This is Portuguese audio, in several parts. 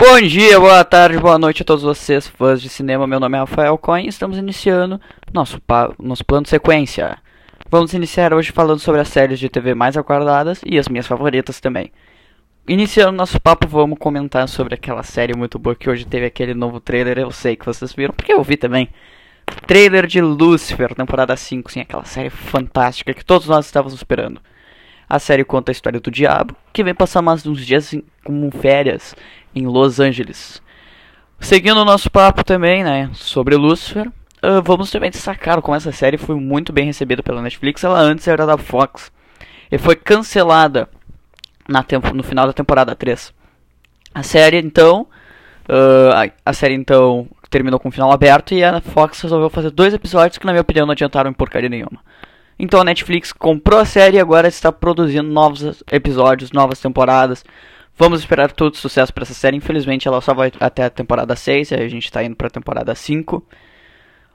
Bom dia, boa tarde, boa noite a todos vocês, fãs de cinema. Meu nome é Rafael Coin e estamos iniciando nosso, nosso plano sequência. Vamos iniciar hoje falando sobre as séries de TV mais aguardadas e as minhas favoritas também. Iniciando nosso papo, vamos comentar sobre aquela série muito boa que hoje teve aquele novo trailer. Eu sei que vocês viram, porque eu vi também. Trailer de Lucifer, temporada 5, sim, aquela série fantástica que todos nós estávamos esperando. A série conta a história do diabo, que vem passar mais uns dias como férias em Los Angeles. Seguindo o nosso papo também, né, sobre Lucifer, uh, vamos também destacar como essa série foi muito bem recebida pela Netflix. Ela antes era da Fox e foi cancelada na tempo, no final da temporada 3. A série então, uh, a, a série então terminou com um final aberto e a Fox resolveu fazer dois episódios que na minha opinião não adiantaram em porcaria nenhuma. Então a Netflix comprou a série e agora está produzindo novos episódios, novas temporadas. Vamos esperar todo sucesso para essa série. Infelizmente ela só vai até a temporada 6, a gente está indo para a temporada 5.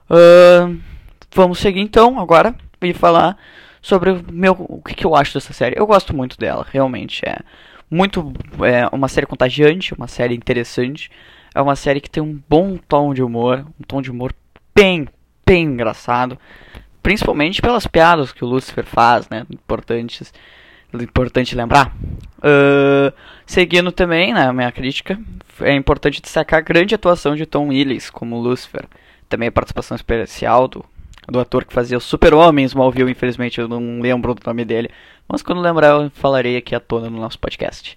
Uh, vamos seguir então agora e falar sobre o, meu, o que, que, eu acho dessa série. Eu gosto muito dela, realmente. É muito é uma série contagiante, uma série interessante. É uma série que tem um bom tom de humor, um tom de humor bem, bem engraçado. Principalmente pelas piadas que o Lucifer faz, né? Importantes. Importante lembrar. Uh, seguindo também, né, minha crítica, é importante destacar a grande atuação de Tom Willis como Lucifer. Também a participação especial do, do ator que fazia o Super-Homem Smallville, infelizmente eu não lembro do nome dele. Mas quando lembrar eu falarei aqui à tona no nosso podcast.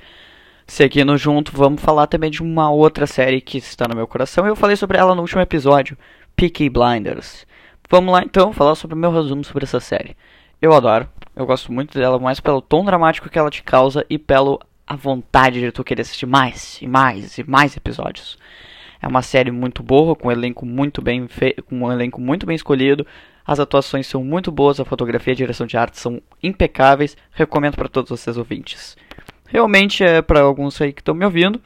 Seguindo junto, vamos falar também de uma outra série que está no meu coração. Eu falei sobre ela no último episódio, Peaky Blinders. Vamos lá então falar sobre o meu resumo sobre essa série. Eu adoro, eu gosto muito dela, mais pelo tom dramático que ela te causa e pelo a vontade de tu querer assistir mais e mais e mais episódios. É uma série muito boa, com um elenco muito bem com um elenco muito bem escolhido. As atuações são muito boas, a fotografia e a direção de arte são impecáveis. Recomendo para todos vocês ouvintes. Realmente é para alguns aí que estão me ouvindo.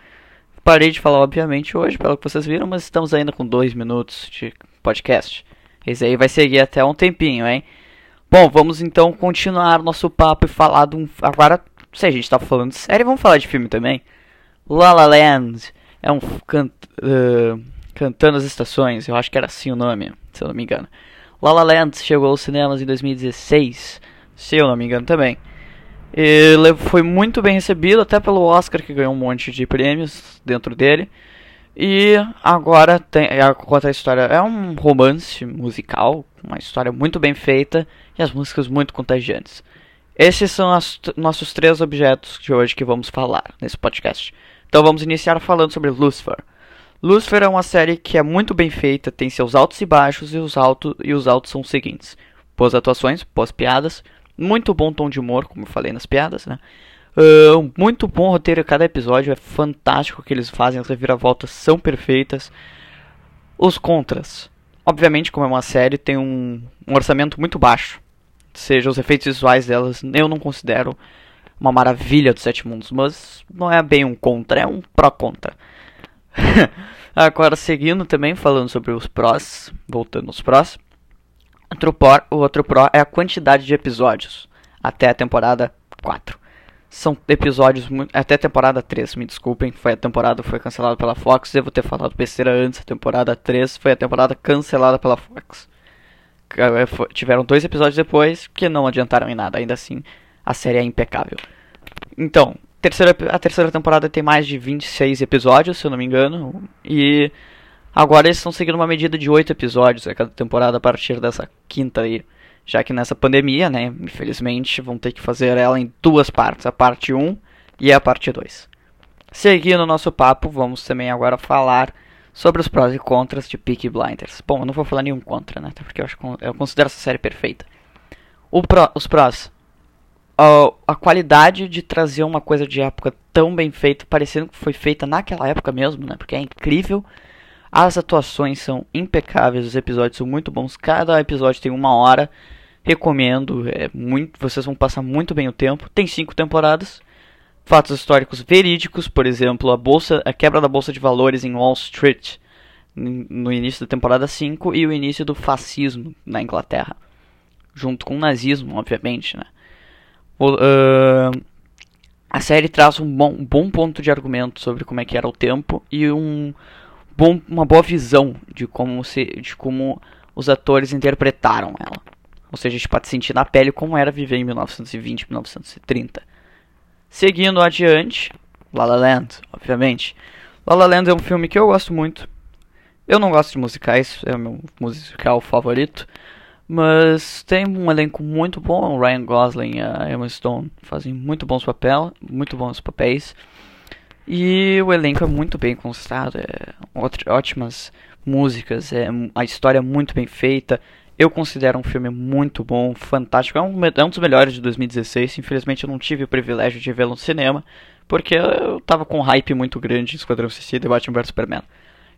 Parei de falar, obviamente, hoje, pelo que vocês viram, mas estamos ainda com dois minutos de podcast. Esse aí vai seguir até um tempinho, hein? Bom, vamos então continuar nosso papo e falar de um. Agora, se a gente tá falando de série, vamos falar de filme também. La La Land é um. Can... Uh, cantando as estações, eu acho que era assim o nome, se eu não me engano. La La Land chegou aos cinemas em 2016, se eu não me engano também. Ele foi muito bem recebido, até pelo Oscar, que ganhou um monte de prêmios dentro dele. E agora tem, é, conta a história. É um romance musical, uma história muito bem feita e as músicas muito contagiantes. Esses são os nossos três objetos de hoje que vamos falar nesse podcast. Então vamos iniciar falando sobre Lucifer. Lucifer é uma série que é muito bem feita, tem seus altos e baixos, e os, altos e os altos são os seguintes: boas atuações, boas piadas, muito bom tom de humor, como eu falei nas piadas, né? Uh, muito bom roteiro cada episódio, é fantástico o que eles fazem, as reviravoltas são perfeitas. Os contras. Obviamente, como é uma série, tem um, um orçamento muito baixo. Seja os efeitos visuais delas, eu não considero uma maravilha dos Sete Mundos, mas não é bem um contra, é um pró-contra. Agora, seguindo também, falando sobre os prós, voltando aos prós, outro pró, o outro pró é a quantidade de episódios até a temporada 4 são episódios até a temporada 3, me desculpem, foi a temporada foi cancelada pela Fox, devo ter falado besteira antes, a temporada 3 foi a temporada cancelada pela Fox. É, tiveram dois episódios depois que não adiantaram em nada, ainda assim a série é impecável. Então, terceira, a terceira temporada tem mais de 26 episódios, se eu não me engano, e agora eles estão seguindo uma medida de 8 episódios a cada temporada a partir dessa quinta aí já que nessa pandemia, né, infelizmente, vão ter que fazer ela em duas partes, a parte 1 e a parte 2. Seguindo o nosso papo, vamos também agora falar sobre os prós e contras de Peaky Blinders. Bom, eu não vou falar nenhum contra, né, até porque eu, acho, eu considero essa série perfeita. Pro, os prós, a qualidade de trazer uma coisa de época tão bem feita, parecendo que foi feita naquela época mesmo, né, porque é incrível. As atuações são impecáveis, os episódios são muito bons. Cada episódio tem uma hora. Recomendo, é muito, vocês vão passar muito bem o tempo. Tem cinco temporadas. Fatos históricos verídicos, por exemplo, a bolsa, a quebra da bolsa de valores em Wall Street no início da temporada 5 e o início do fascismo na Inglaterra, junto com o nazismo, obviamente, né? Uh, A série traz um bom, um bom ponto de argumento sobre como é que era o tempo e um bom, uma boa visão de como, se, de como os atores interpretaram ela. Ou seja, a gente pode sentir na pele como era viver em 1920, 1930. Seguindo adiante, La La Land, obviamente. La La Land é um filme que eu gosto muito. Eu não gosto de musicais, é o meu musical favorito. Mas tem um elenco muito bom. O Ryan Gosling e a Emma Stone fazem muito bons muito bons papéis. E o elenco é muito bem constado, é ótimas músicas, é a história é muito bem feita. Eu considero um filme muito bom, fantástico. É um, é um dos melhores de 2016. Infelizmente eu não tive o privilégio de vê-lo no cinema, porque eu tava com um hype muito grande em Esquadrão Suicida e Batman vs Superman.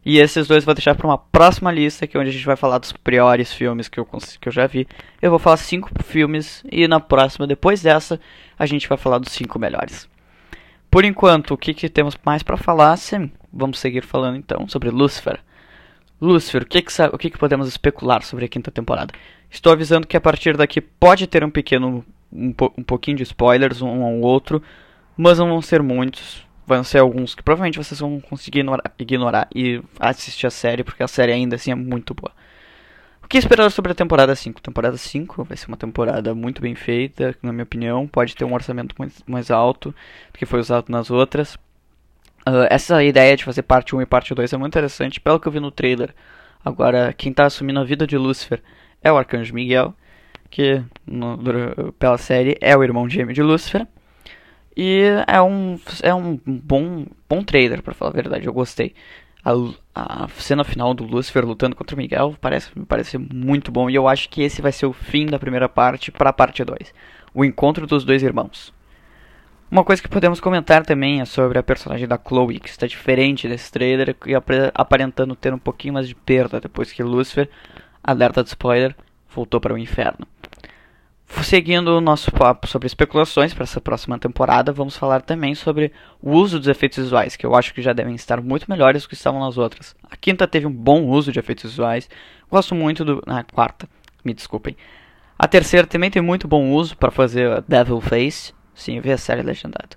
E esses dois eu vou deixar para uma próxima lista, que é onde a gente vai falar dos piores filmes que eu, que eu já vi. Eu vou falar cinco filmes e na próxima, depois dessa, a gente vai falar dos cinco melhores. Por enquanto, o que, que temos mais para falar? Sim, vamos seguir falando então sobre Lucifer. Lucifer, o que, que, o que, que podemos especular sobre a quinta temporada? Estou avisando que a partir daqui pode ter um pequeno, um, po, um pouquinho de spoilers, um ou outro, mas não vão ser muitos vão ser alguns que provavelmente vocês vão conseguir ignorar, ignorar, e assistir a série, porque a série ainda assim é muito boa. O que esperar sobre a temporada 5? Temporada 5 vai ser uma temporada muito bem feita, na minha opinião. Pode ter um orçamento mais, mais alto do que foi usado nas outras. Uh, essa ideia de fazer parte 1 e parte 2 é muito interessante, pelo que eu vi no trailer. Agora, quem está assumindo a vida de Lúcifer é o Arcanjo Miguel, que no, pela série é o irmão gêmeo de Lúcifer. E é um, é um bom, bom trailer, para falar a verdade, eu gostei. A, a, cena final do Lucifer lutando contra o Miguel parece, me parece muito bom. E eu acho que esse vai ser o fim da primeira parte para a parte 2. O encontro dos dois irmãos. Uma coisa que podemos comentar também é sobre a personagem da Chloe, que está diferente desse trailer e aparentando ter um pouquinho mais de perda depois que Lucifer, alerta de spoiler, voltou para o inferno. Seguindo o nosso papo sobre especulações para essa próxima temporada, vamos falar também sobre o uso dos efeitos visuais, que eu acho que já devem estar muito melhores do que estavam nas outras. A quinta teve um bom uso de efeitos visuais, gosto muito do. Ah, quarta, me desculpem. A terceira também tem muito bom uso para fazer Devil Face, sim, ver a série legendada.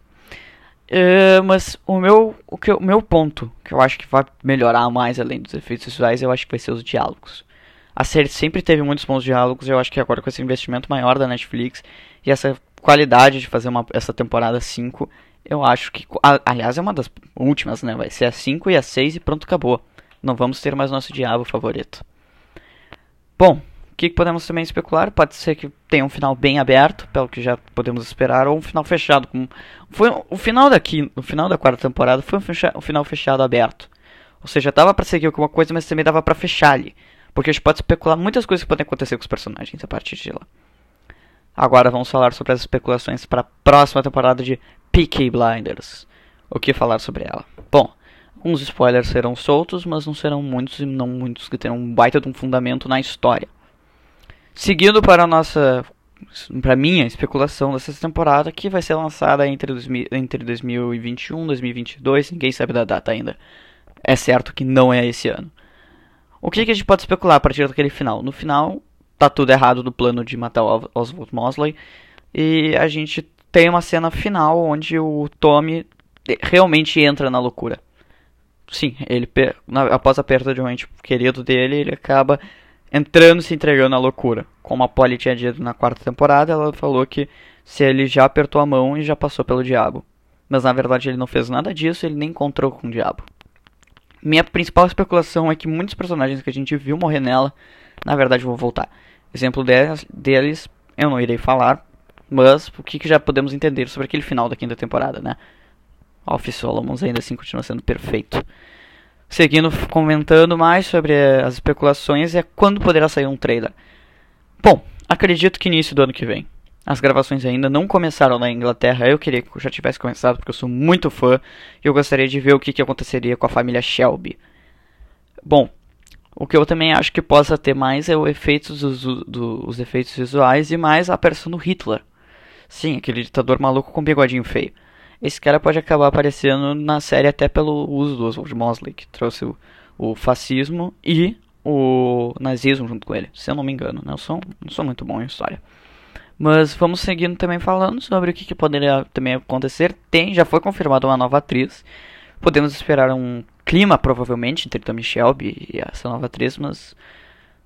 Uh, mas o meu, o, que, o meu ponto, que eu acho que vai melhorar mais além dos efeitos visuais, eu acho que vai ser os diálogos. A série sempre teve muitos bons diálogos, eu acho que agora com esse investimento maior da Netflix e essa qualidade de fazer uma, essa temporada 5, eu acho que. Aliás, é uma das últimas, né? Vai ser a 5 e a 6 e pronto, acabou. Não vamos ter mais nosso diabo favorito. Bom, o que podemos também especular? Pode ser que tenha um final bem aberto, pelo que já podemos esperar, ou um final fechado. Foi o final daqui, o final da quarta temporada foi um, fecha, um final fechado aberto. Ou seja, dava para seguir alguma coisa, mas também dava para fechar ali. Porque a gente pode especular muitas coisas que podem acontecer com os personagens a partir de lá. Agora vamos falar sobre as especulações para a próxima temporada de Peaky Blinders. O que falar sobre ela? Bom, uns spoilers serão soltos, mas não serão muitos e não muitos que terão um baita de um fundamento na história. Seguindo para a nossa para minha especulação dessa temporada, que vai ser lançada entre, entre 2021 e 2022, ninguém sabe da data ainda. É certo que não é esse ano. O que, que a gente pode especular a partir daquele final? No final, tá tudo errado do plano de matar o Oswald Mosley. E a gente tem uma cena final onde o Tommy realmente entra na loucura. Sim, ele após a perda de um ente querido dele, ele acaba entrando se entregando na loucura. Como a Polly tinha dito na quarta temporada, ela falou que se ele já apertou a mão e já passou pelo diabo. Mas na verdade ele não fez nada disso, ele nem encontrou com o diabo. Minha principal especulação é que muitos personagens que a gente viu morrer nela, na verdade vão voltar. Exemplo deles, eu não irei falar, mas o que, que já podemos entender sobre aquele final da quinta temporada, né? Alf Solomons ainda assim continua sendo perfeito. Seguindo, comentando mais sobre as especulações, é quando poderá sair um trailer. Bom, acredito que início do ano que vem. As gravações ainda não começaram na Inglaterra. Eu queria que já tivesse começado porque eu sou muito fã e eu gostaria de ver o que, que aconteceria com a família Shelby. Bom, o que eu também acho que possa ter mais é o efeito dos, do, os efeitos visuais e mais a aparição do Hitler. Sim, aquele ditador maluco com bigodinho feio. Esse cara pode acabar aparecendo na série até pelo uso do Oswald Mosley, que trouxe o, o fascismo e o nazismo junto com ele, se eu não me engano. Né? Eu sou, não sou muito bom em história. Mas vamos seguindo também falando sobre o que, que poderia também acontecer. Tem, já foi confirmada uma nova atriz. Podemos esperar um clima, provavelmente, entre Tommy Shelby e essa nova atriz, mas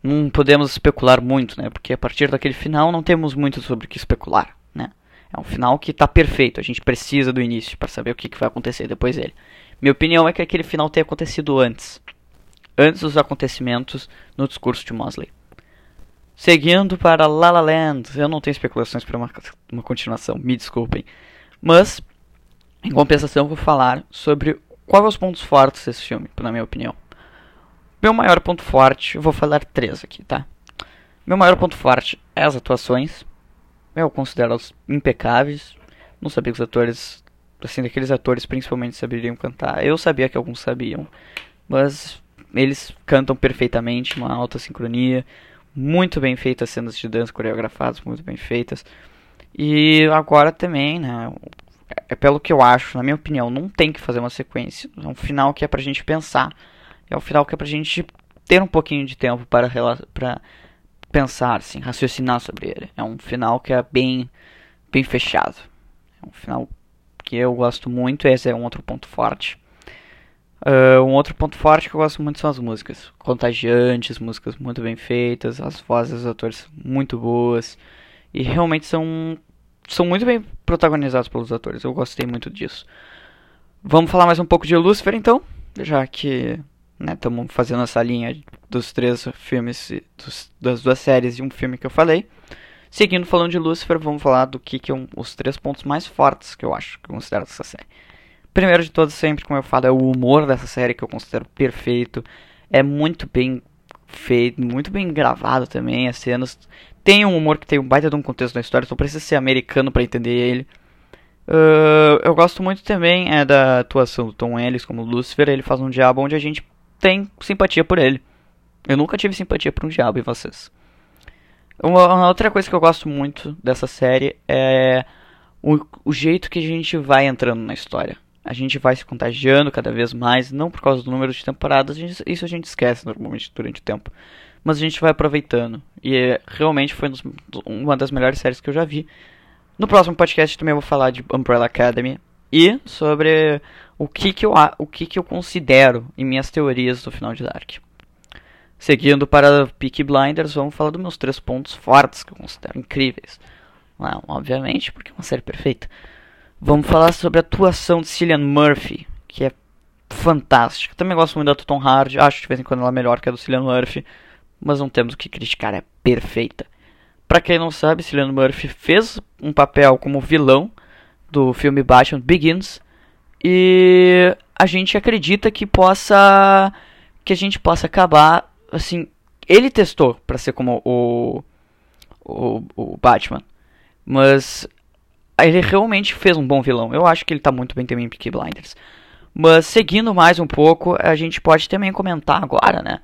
não podemos especular muito, né? Porque a partir daquele final não temos muito sobre o que especular, né? É um final que está perfeito, a gente precisa do início para saber o que, que vai acontecer depois dele. Minha opinião é que aquele final tenha acontecido antes. Antes dos acontecimentos no discurso de Mosley. Seguindo para La La Land, eu não tenho especulações para uma, uma continuação, me desculpem. Mas, em compensação, vou falar sobre quais os pontos fortes desse filme, na minha opinião. Meu maior ponto forte, vou falar três aqui, tá? Meu maior ponto forte é as atuações. Eu considero elas impecáveis. Não sabia que os atores, assim, daqueles atores principalmente saberiam cantar. Eu sabia que alguns sabiam, mas eles cantam perfeitamente, uma alta sincronia. Muito bem feitas cenas de dança coreografadas, muito bem feitas. E agora também, né? É pelo que eu acho, na minha opinião, não tem que fazer uma sequência. É um final que é pra gente pensar. É um final que é pra gente ter um pouquinho de tempo para, para pensar, assim, raciocinar sobre ele. É um final que é bem, bem fechado. É um final que eu gosto muito. Esse é um outro ponto forte. Uh, um outro ponto forte que eu gosto muito são as músicas. Contagiantes, músicas muito bem feitas, as vozes dos atores muito boas. E realmente são, são muito bem protagonizados pelos atores. Eu gostei muito disso. Vamos falar mais um pouco de Lucifer então, já que estamos né, fazendo essa linha dos três filmes, dos, das duas séries e um filme que eu falei. Seguindo falando de Lucifer, vamos falar do que, que é os três pontos mais fortes que eu acho que eu considero essa série. Primeiro de todos, sempre, como eu falo, é o humor dessa série que eu considero perfeito. É muito bem feito, muito bem gravado também. As cenas tem um humor que tem um baita de um contexto na história, então precisa ser americano para entender ele. Uh, eu gosto muito também é da atuação do Tom Ellis como Lucifer. Ele faz um diabo onde a gente tem simpatia por ele. Eu nunca tive simpatia por um diabo e vocês. Uma, uma outra coisa que eu gosto muito dessa série é o, o jeito que a gente vai entrando na história a gente vai se contagiando cada vez mais, não por causa do número de temporadas, isso a gente esquece normalmente durante o tempo, mas a gente vai aproveitando. E é, realmente foi uma das melhores séries que eu já vi. No próximo podcast também vou falar de Umbrella Academy e sobre o que, que, eu, o que, que eu considero em minhas teorias do final de Dark. Seguindo para Peaky Blinders, vamos falar dos meus três pontos fortes que eu considero incríveis. Não, obviamente, porque é uma série perfeita. Vamos falar sobre a atuação de Cillian Murphy, que é fantástica. Também gosto muito da Tom Hardy, acho de vez em quando ela é melhor que a do Cillian Murphy, mas não temos o que criticar, é perfeita. Para quem não sabe, Cillian Murphy fez um papel como vilão do filme Batman Begins e a gente acredita que possa que a gente possa acabar assim, ele testou para ser como o, o o Batman, mas ele realmente fez um bom vilão. Eu acho que ele tá muito bem também em Peaky Blinders. Mas seguindo mais um pouco, a gente pode também comentar agora, né?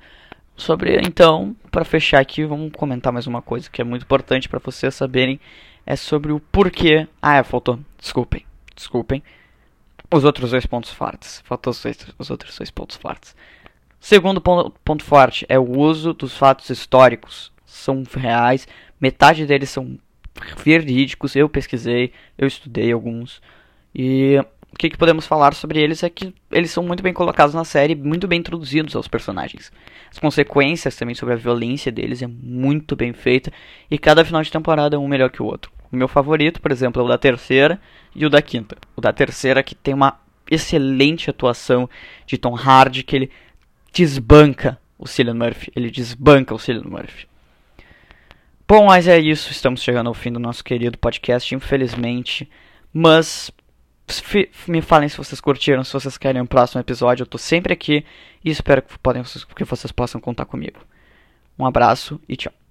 Sobre, então, para fechar aqui, vamos comentar mais uma coisa que é muito importante para vocês saberem. É sobre o porquê. Ah, é, faltou. Desculpem. Desculpem. Os outros dois pontos fortes. Faltou os, dois, os outros dois pontos fortes. Segundo ponto, ponto forte é o uso dos fatos históricos. São reais. Metade deles são verídicos, eu pesquisei, eu estudei alguns. E o que, que, podemos falar sobre eles é que eles são muito bem colocados na série, muito bem introduzidos aos personagens. As consequências também sobre a violência deles é muito bem feita e cada final de temporada é um melhor que o outro. O meu favorito, por exemplo, é o da terceira e o da quinta. O da terceira que tem uma excelente atuação de Tom Hardy que ele desbanca o Cillian Murphy, ele desbanca o Cillian Murphy. Bom, mas é isso. Estamos chegando ao fim do nosso querido podcast, infelizmente. Mas me falem se vocês curtiram, se vocês querem um próximo episódio. Eu tô sempre aqui e espero que, podem, que vocês possam contar comigo. Um abraço e tchau.